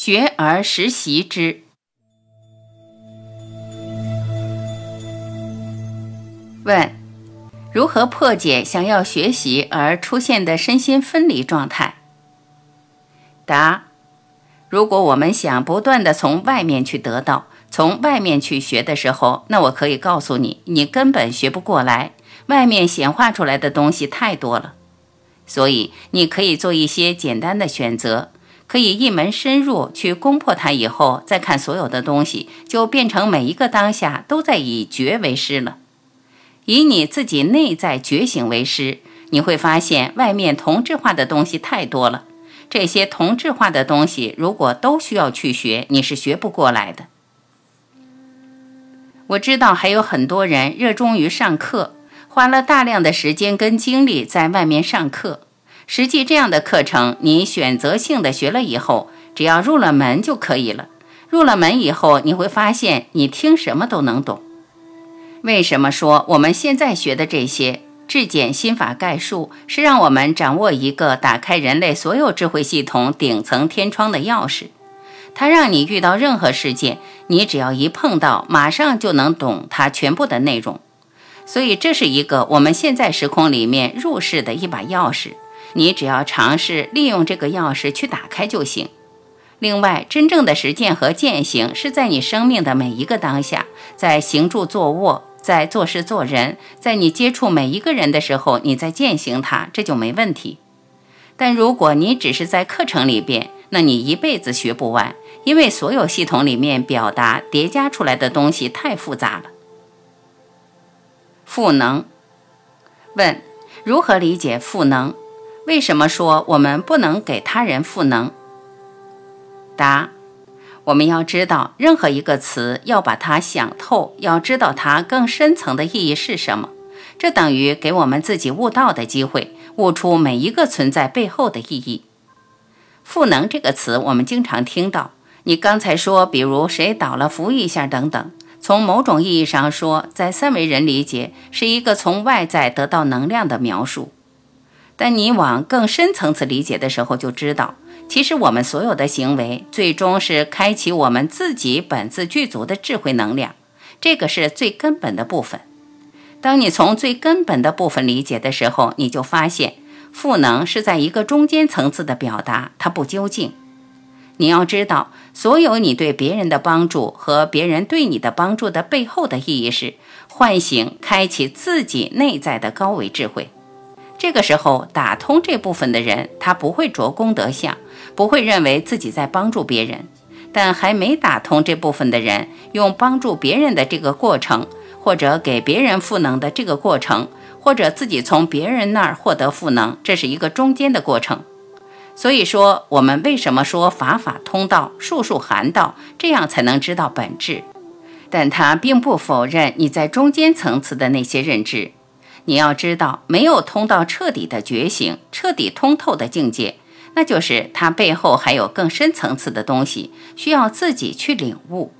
学而时习之。问：如何破解想要学习而出现的身心分离状态？答：如果我们想不断的从外面去得到，从外面去学的时候，那我可以告诉你，你根本学不过来。外面显化出来的东西太多了，所以你可以做一些简单的选择。可以一门深入去攻破它，以后再看所有的东西，就变成每一个当下都在以觉为师了。以你自己内在觉醒为师，你会发现外面同质化的东西太多了。这些同质化的东西，如果都需要去学，你是学不过来的。我知道还有很多人热衷于上课，花了大量的时间跟精力在外面上课。实际这样的课程，你选择性的学了以后，只要入了门就可以了。入了门以后，你会发现你听什么都能懂。为什么说我们现在学的这些质检心法概述，是让我们掌握一个打开人类所有智慧系统顶层天窗的钥匙？它让你遇到任何事件，你只要一碰到，马上就能懂它全部的内容。所以，这是一个我们现在时空里面入世的一把钥匙。你只要尝试利用这个钥匙去打开就行。另外，真正的实践和践行是在你生命的每一个当下，在行住坐卧，在做事做人，在你接触每一个人的时候，你在践行它，这就没问题。但如果你只是在课程里边，那你一辈子学不完，因为所有系统里面表达叠加出来的东西太复杂了。赋能，问：如何理解赋能？为什么说我们不能给他人赋能？答：我们要知道，任何一个词要把它想透，要知道它更深层的意义是什么。这等于给我们自己悟道的机会，悟出每一个存在背后的意义。赋能这个词，我们经常听到。你刚才说，比如谁倒了扶一下等等。从某种意义上说，在三维人理解，是一个从外在得到能量的描述。但你往更深层次理解的时候，就知道，其实我们所有的行为，最终是开启我们自己本自具足的智慧能量，这个是最根本的部分。当你从最根本的部分理解的时候，你就发现，赋能是在一个中间层次的表达，它不究竟。你要知道，所有你对别人的帮助和别人对你的帮助的背后的意义是，唤醒、开启自己内在的高维智慧。这个时候打通这部分的人，他不会着功德相，不会认为自己在帮助别人。但还没打通这部分的人，用帮助别人的这个过程，或者给别人赋能的这个过程，或者自己从别人那儿获得赋能，这是一个中间的过程。所以说，我们为什么说法法通道，术术含道，这样才能知道本质？但他并不否认你在中间层次的那些认知。你要知道，没有通到彻底的觉醒、彻底通透的境界，那就是它背后还有更深层次的东西，需要自己去领悟。